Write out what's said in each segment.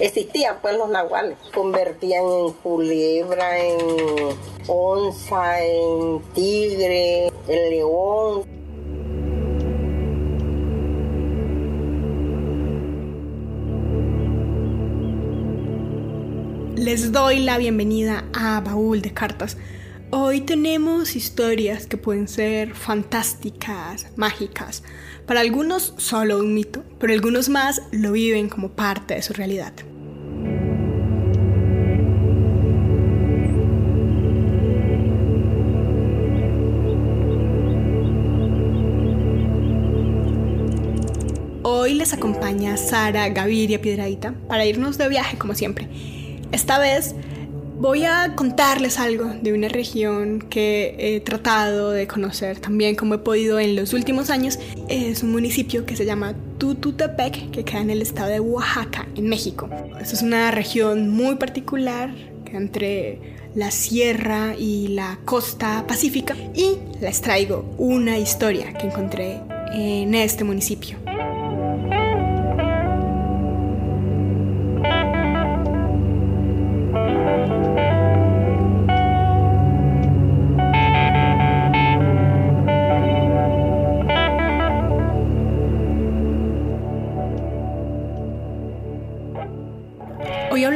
Existían pues los nahuales, convertían en culebra, en onza, en tigre, en león. Les doy la bienvenida a Baúl de Cartas. Hoy tenemos historias que pueden ser fantásticas, mágicas. Para algunos solo un mito, pero algunos más lo viven como parte de su realidad. Hoy les acompaña Sara Gaviria Piedradita para irnos de viaje como siempre. Esta vez voy a contarles algo de una región que he tratado de conocer también como he podido en los últimos años. Es un municipio que se llama Tututepec, que queda en el estado de Oaxaca, en México. Esta es una región muy particular que entre la sierra y la costa pacífica y les traigo una historia que encontré en este municipio.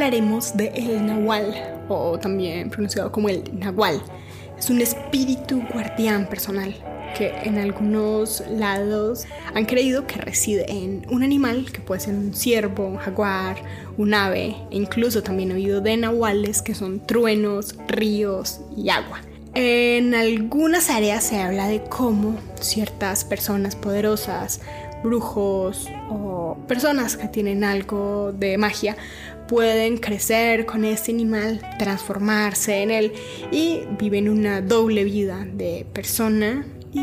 Hablaremos de el Nahual, o también pronunciado como el Nahual. Es un espíritu guardián personal que en algunos lados han creído que reside en un animal que puede ser un ciervo, un jaguar, un ave, e incluso también he oído de nahuales que son truenos, ríos y agua. En algunas áreas se habla de cómo ciertas personas poderosas, brujos o personas que tienen algo de magia pueden crecer con este animal, transformarse en él y viven una doble vida de persona y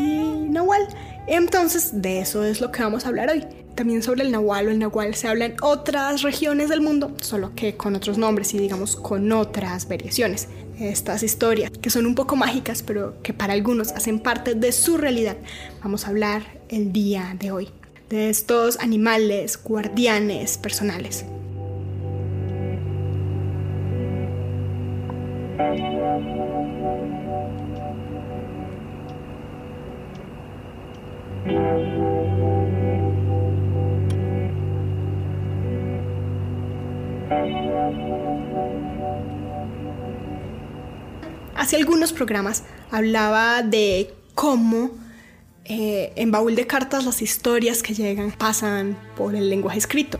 nahual. Entonces de eso es lo que vamos a hablar hoy. También sobre el nahual o el nahual se habla en otras regiones del mundo, solo que con otros nombres y digamos con otras variaciones. Estas historias que son un poco mágicas pero que para algunos hacen parte de su realidad, vamos a hablar el día de hoy de estos animales guardianes personales. Hace algunos programas hablaba de cómo eh, en Baúl de Cartas las historias que llegan pasan por el lenguaje escrito,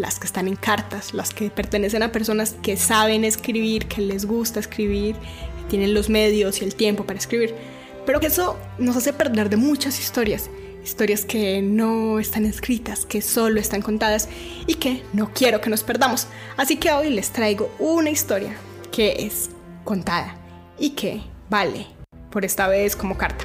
las que están en cartas, las que pertenecen a personas que saben escribir, que les gusta escribir, que tienen los medios y el tiempo para escribir. Pero que eso nos hace perder de muchas historias, historias que no están escritas, que solo están contadas y que no quiero que nos perdamos. Así que hoy les traigo una historia que es contada y que vale por esta vez como carta.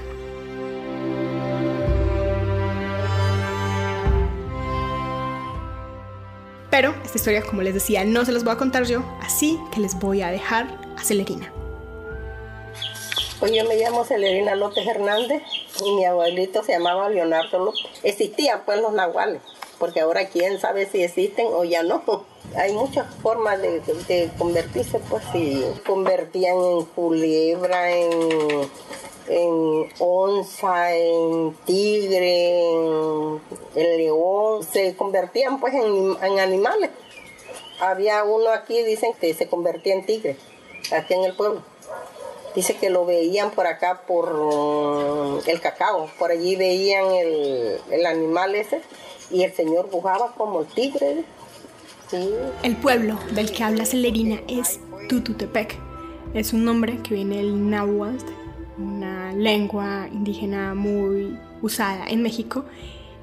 Pero esta historia, como les decía, no se las voy a contar yo, así que les voy a dejar a Celerina. Pues yo me llamo Celerina López Hernández y mi abuelito se llamaba Leonardo López. Existían pues los nahuales, porque ahora quién sabe si existen o ya no. Hay muchas formas de, de convertirse, pues si convertían en culebra, en en onza, en tigre, en, león, se convertían pues en, animales. Había uno aquí, dicen que se convertía en tigre, aquí en el pueblo. Dice que lo veían por acá por mm, el cacao, por allí veían el, el animal ese y el señor bujaba como el tigre. El pueblo del que habla Celerina es Tututepec. Es un nombre que viene del náhuatl lengua indígena muy usada en México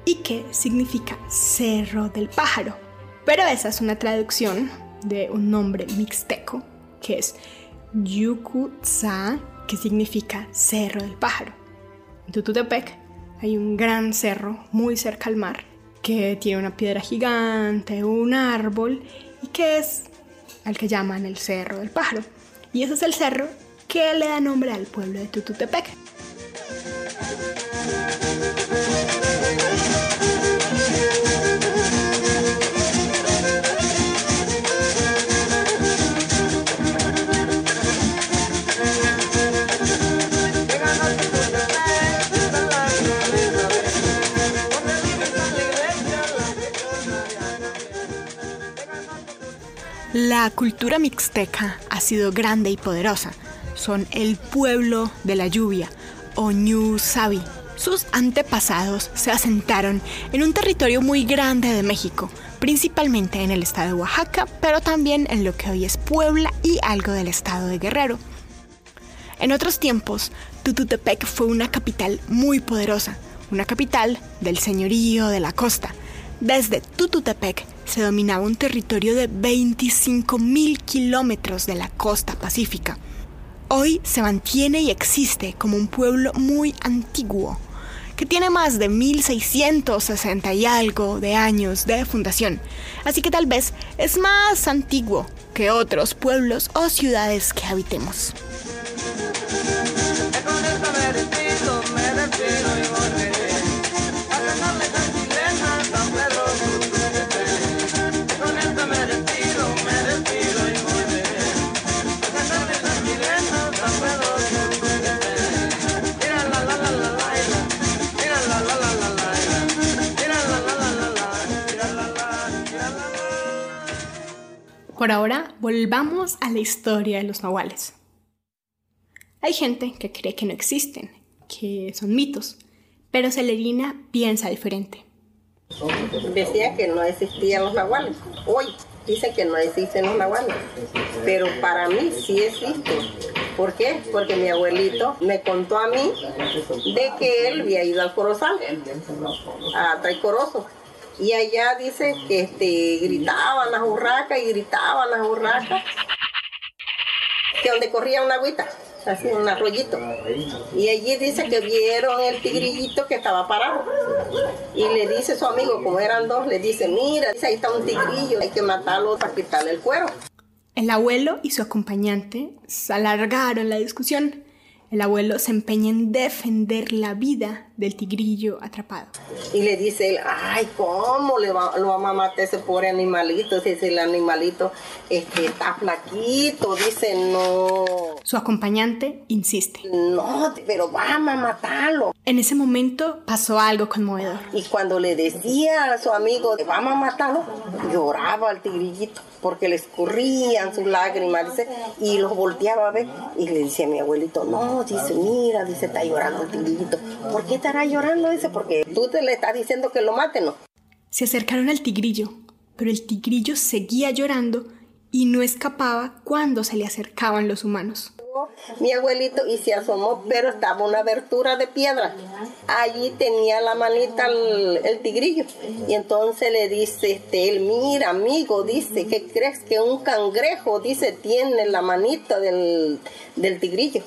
y que significa Cerro del Pájaro. Pero esa es una traducción de un nombre mixteco que es Yucutza, que significa Cerro del Pájaro. En Tututepec hay un gran cerro muy cerca al mar que tiene una piedra gigante, un árbol y que es al que llaman el Cerro del Pájaro. Y ese es el cerro que le da nombre al pueblo de Tututepec. La cultura mixteca ha sido grande y poderosa. Son el pueblo de la lluvia, o Sabi. Sus antepasados se asentaron en un territorio muy grande de México, principalmente en el estado de Oaxaca, pero también en lo que hoy es Puebla y algo del estado de Guerrero. En otros tiempos, Tututepec fue una capital muy poderosa, una capital del señorío de la costa. Desde Tututepec se dominaba un territorio de 25.000 kilómetros de la costa pacífica. Hoy se mantiene y existe como un pueblo muy antiguo, que tiene más de 1660 y algo de años de fundación, así que tal vez es más antiguo que otros pueblos o ciudades que habitemos. Por ahora, volvamos a la historia de los nahuales. Hay gente que cree que no existen, que son mitos, pero Celerina piensa diferente. Decía que no existían los nahuales. Hoy dicen que no existen los nahuales, pero para mí sí existen. ¿Por qué? Porque mi abuelito me contó a mí de que él había ido al Corozal, a Traicoroso, y allá dice que este, gritaban las urracas y gritaban las urracas. Que donde corría una agüita, así un arroyito. Y allí dice que vieron el tigrillito que estaba parado. Y le dice su amigo, como eran dos, le dice, mira, ahí está un tigrillo, hay que matarlo para quitarle el cuero. El abuelo y su acompañante alargaron la discusión el abuelo se empeña en defender la vida del tigrillo atrapado. Y le dice él, ay, ¿cómo le va, vamos a matar ese pobre animalito? Dice el animalito este, está flaquito, dice no. Su acompañante insiste. No, pero vamos a matarlo. En ese momento pasó algo conmovedor. Y cuando le decía a su amigo, vamos a matarlo, lloraba el tigrillito porque le escurrían sus lágrimas, dice, y los volteaba a ver. Y le decía a mi abuelito, no, dice, mira, dice, está llorando el tigrillito. ¿Por qué estará llorando? Dice, porque tú te le estás diciendo que lo mate, ¿no? Se acercaron al tigrillo, pero el tigrillo seguía llorando y no escapaba cuando se le acercaban los humanos mi abuelito y se asomó, pero estaba una abertura de piedra. Allí tenía la manita el, tigrillo. Y entonces le dice este, él, mira amigo, dice, ¿qué crees que un cangrejo, dice, tiene la manita del, del tigrillo?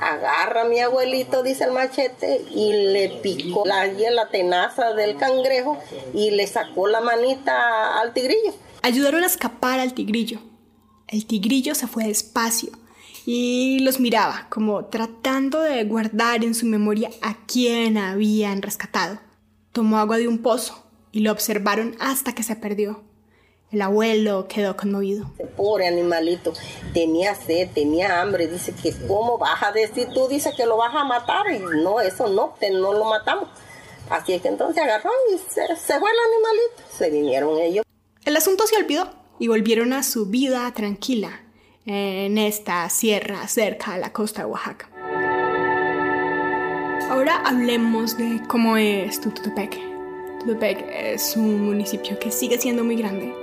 Agarra mi abuelito, dice el machete, y le picó la, la tenaza del cangrejo y le sacó la manita al tigrillo. Ayudaron a escapar al tigrillo. El tigrillo se fue despacio y los miraba como tratando de guardar en su memoria a quién habían rescatado. Tomó agua de un pozo y lo observaron hasta que se perdió. El abuelo quedó conmovido. Pobre animalito, tenía sed, tenía hambre. Dice que cómo vas a decir tú, dice que lo vas a matar. Y no, eso no, no lo matamos. Así es que entonces agarró y se, se fue el animalito. Se vinieron ellos. El asunto se olvidó y volvieron a su vida tranquila en esta sierra cerca a la costa de Oaxaca. Ahora hablemos de cómo es Tututepec. Tututepec es un municipio que sigue siendo muy grande,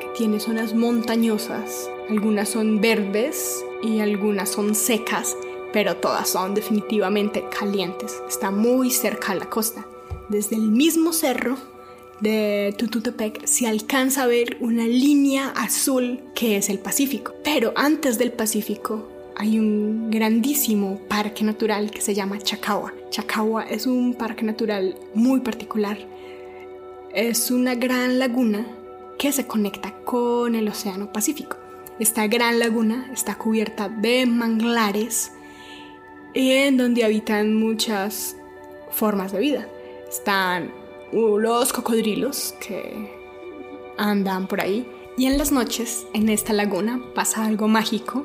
que tiene zonas montañosas, algunas son verdes y algunas son secas, pero todas son definitivamente calientes. Está muy cerca a la costa. Desde el mismo cerro de Tututepec se alcanza a ver una línea azul que es el Pacífico. Pero antes del Pacífico hay un grandísimo parque natural que se llama Chacagua. Chacagua es un parque natural muy particular. Es una gran laguna que se conecta con el Océano Pacífico. Esta gran laguna está cubierta de manglares en donde habitan muchas formas de vida. Están los cocodrilos que andan por ahí. Y en las noches, en esta laguna, pasa algo mágico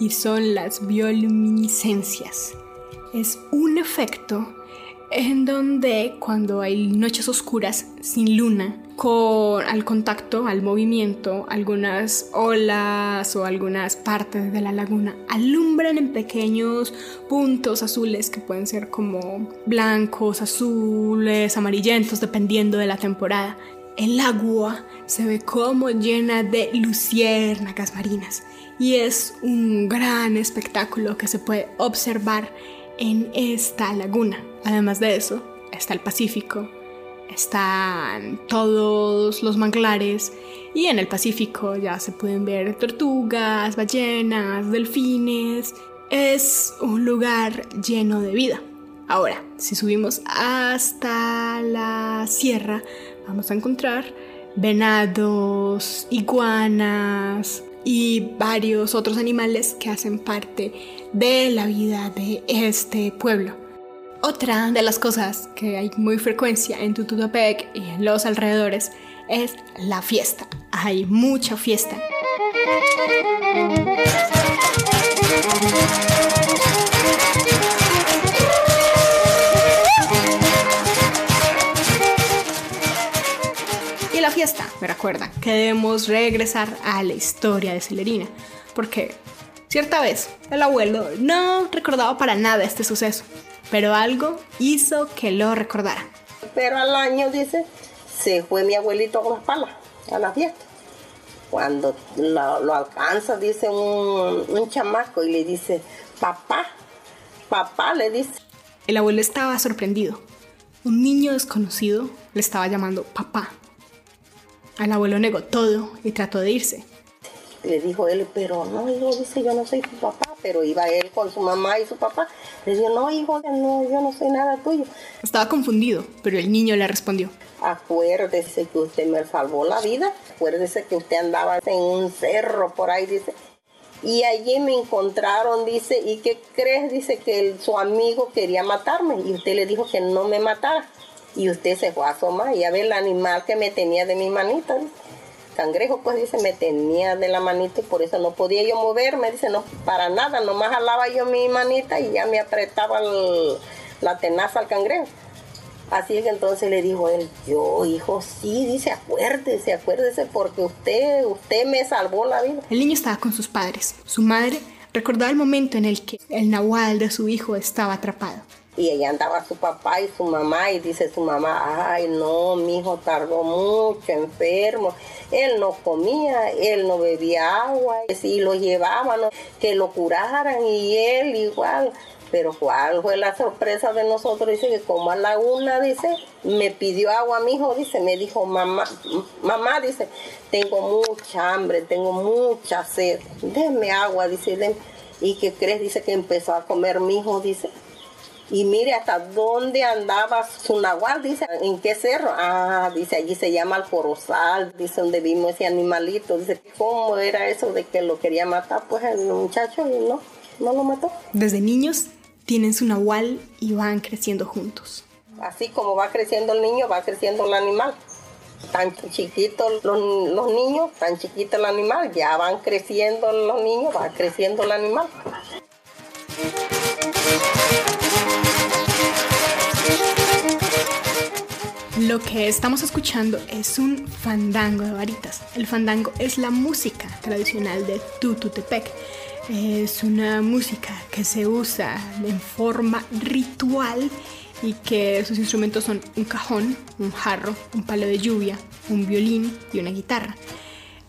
y son las bioluminiscencias. Es un efecto en donde cuando hay noches oscuras sin luna, con, al contacto, al movimiento, algunas olas o algunas partes de la laguna alumbran en pequeños puntos azules que pueden ser como blancos, azules, amarillentos, dependiendo de la temporada. El agua se ve como llena de luciérnagas marinas y es un gran espectáculo que se puede observar en esta laguna. Además de eso, está el Pacífico, están todos los manglares y en el Pacífico ya se pueden ver tortugas, ballenas, delfines. Es un lugar lleno de vida. Ahora, si subimos hasta la sierra, vamos a encontrar venados, iguanas y varios otros animales que hacen parte de la vida de este pueblo. Otra de las cosas que hay muy frecuencia en Tututepec y en los alrededores es la fiesta. Hay mucha fiesta. Y la fiesta me recuerda que debemos regresar a la historia de Celerina, porque cierta vez el abuelo no recordaba para nada este suceso pero algo hizo que lo recordara. Pero al año, dice, se fue mi abuelito con las palas a la fiesta. Cuando lo, alcanza, dice un, un chamaco y le dice, papá, papá, le dice. El abuelo estaba sorprendido. Un niño desconocido le estaba llamando papá. El abuelo negó todo y trató de irse. Le dijo él, pero no, hijo, dice, yo no soy tu papá, pero iba él con su mamá y su papá. Le dijo, no, hijo, no, yo no soy nada tuyo. Estaba confundido, pero el niño le respondió. Acuérdese que usted me salvó la vida, acuérdese que usted andaba en un cerro por ahí, dice. Y allí me encontraron, dice, ¿y qué crees? Dice que su amigo quería matarme y usted le dijo que no me matara. Y usted se fue a asomar y a ver el animal que me tenía de mi manita. Cangrejo, pues dice, me tenía de la manita y por eso no podía yo moverme, dice, no, para nada, nomás jalaba yo mi manita y ya me apretaba la tenaza al cangrejo. Así es que entonces le dijo él, yo hijo, sí, dice, acuérdese, acuérdese porque usted, usted me salvó la vida. El niño estaba con sus padres. Su madre recordaba el momento en el que el nahual de su hijo estaba atrapado. Y allá andaba su papá y su mamá y dice su mamá, ay no, mi hijo tardó mucho, enfermo. Él no comía, él no bebía agua, y lo llevaban, que lo curaran y él igual. Pero cuál fue la sorpresa de nosotros, dice que como a la una, dice, me pidió agua mi hijo, dice, me dijo, mamá, mamá, dice, tengo mucha hambre, tengo mucha sed, denme agua, dice, ¿y qué crees? Dice que empezó a comer mi hijo, dice, y mire hasta dónde andaba su nahual, dice, ¿en qué cerro? Ah, dice, allí se llama el Corozal, dice, donde vimos ese animalito. Dice, ¿cómo era eso de que lo quería matar? Pues el muchacho y no, no lo mató. Desde niños tienen su nahual y van creciendo juntos. Así como va creciendo el niño, va creciendo el animal. Tan chiquitos los, los niños, tan chiquito el animal, ya van creciendo los niños, va creciendo el animal. Lo que estamos escuchando es un fandango de varitas. El fandango es la música tradicional de Tututepec. Es una música que se usa en forma ritual y que sus instrumentos son un cajón, un jarro, un palo de lluvia, un violín y una guitarra.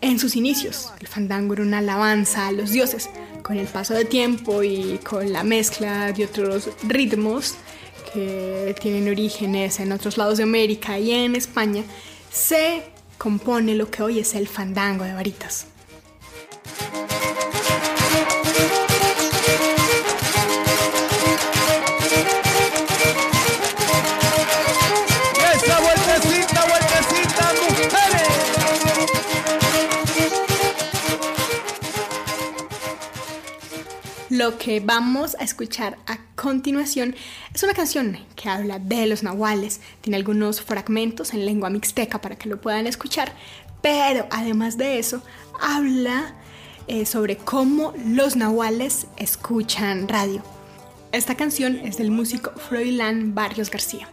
En sus inicios, el fandango era una alabanza a los dioses. Con el paso del tiempo y con la mezcla de otros ritmos, que tienen orígenes en otros lados de América y en España, se compone lo que hoy es el fandango de varitas. Lo que vamos a escuchar a continuación es una canción que habla de los nahuales, tiene algunos fragmentos en lengua mixteca para que lo puedan escuchar, pero además de eso habla eh, sobre cómo los nahuales escuchan radio. Esta canción es del músico Froilán Barrios García.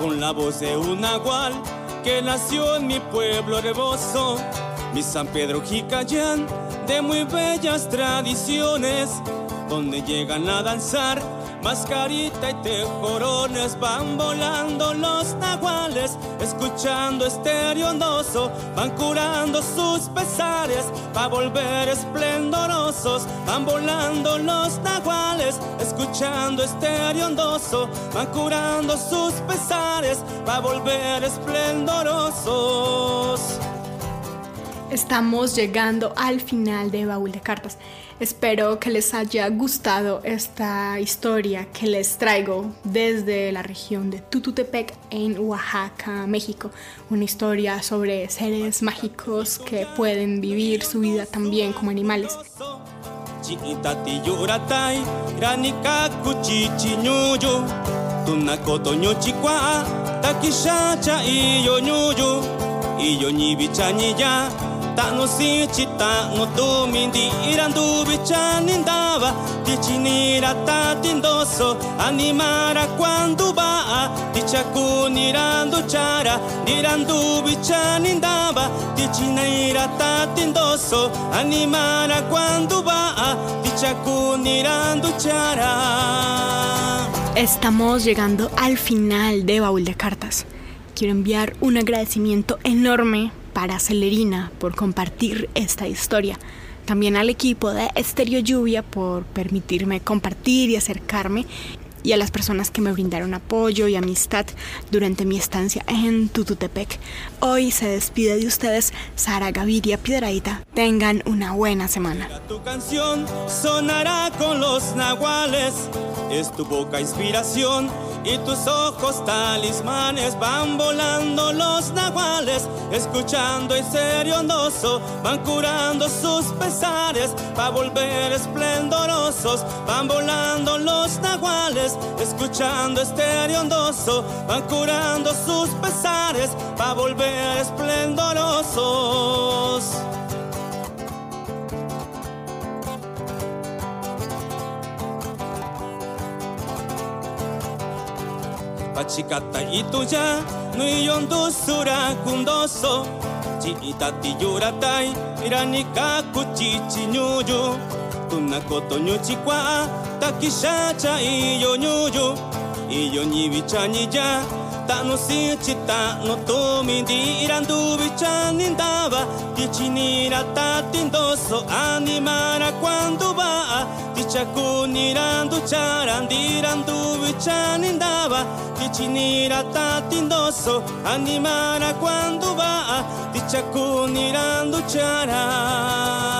Con la voz de un nahual que nació en mi pueblo hermoso, mi San Pedro Jicayán, de muy bellas tradiciones, donde llegan a danzar mascarita y tejorones van volando los nahuales, escuchando estéreo ondoso, van curando sus pesares, para volver esplendorosos, van volando los nahuales, escuchando estéreo ondoso, van curando sus pesares, para volver esplendorosos. Estamos llegando al final de Baúl de Cartas. Espero que les haya gustado esta historia que les traigo desde la región de Tututepec en Oaxaca, México. Una historia sobre seres mágicos que pueden vivir su vida también como animales. No si chita no tu tichinira tatindoso animara quando va tichakunirandu chara animara quando va chara Estamos llegando al final de Baúl de Cartas. Quiero enviar un agradecimiento enorme para Celerina por compartir esta historia. También al equipo de Estéreo Lluvia por permitirme compartir y acercarme y a las personas que me brindaron apoyo y amistad durante mi estancia en Tututepec. Hoy se despide de ustedes Sara Gaviria Piedraita. Tengan una buena semana. Tu canción sonará con los nahuales, es tu boca inspiración y tus ojos talismanes van volando los nahuales, escuchando el serio ondoso, van curando sus pesares para volver van volando los nahuales escuchando este ondoso, van curando sus pesares para volver esplendorosos. Pachicata y tuya, no y yondosura kundoso, chiitati yuratai, iranika kuchichi ñuyu, tunakoto ñuchikua takishacha iyo ñuyu iyo ñivicha ñiya ta'nu di ta'nu tumi ndira nduvicha nindava. Tichinira tatindoso animara cuando va'a tichakunira nduchara ndira nduvicha nindava. Tichinira tatindoso animara cuando va'a tichakunira nduchara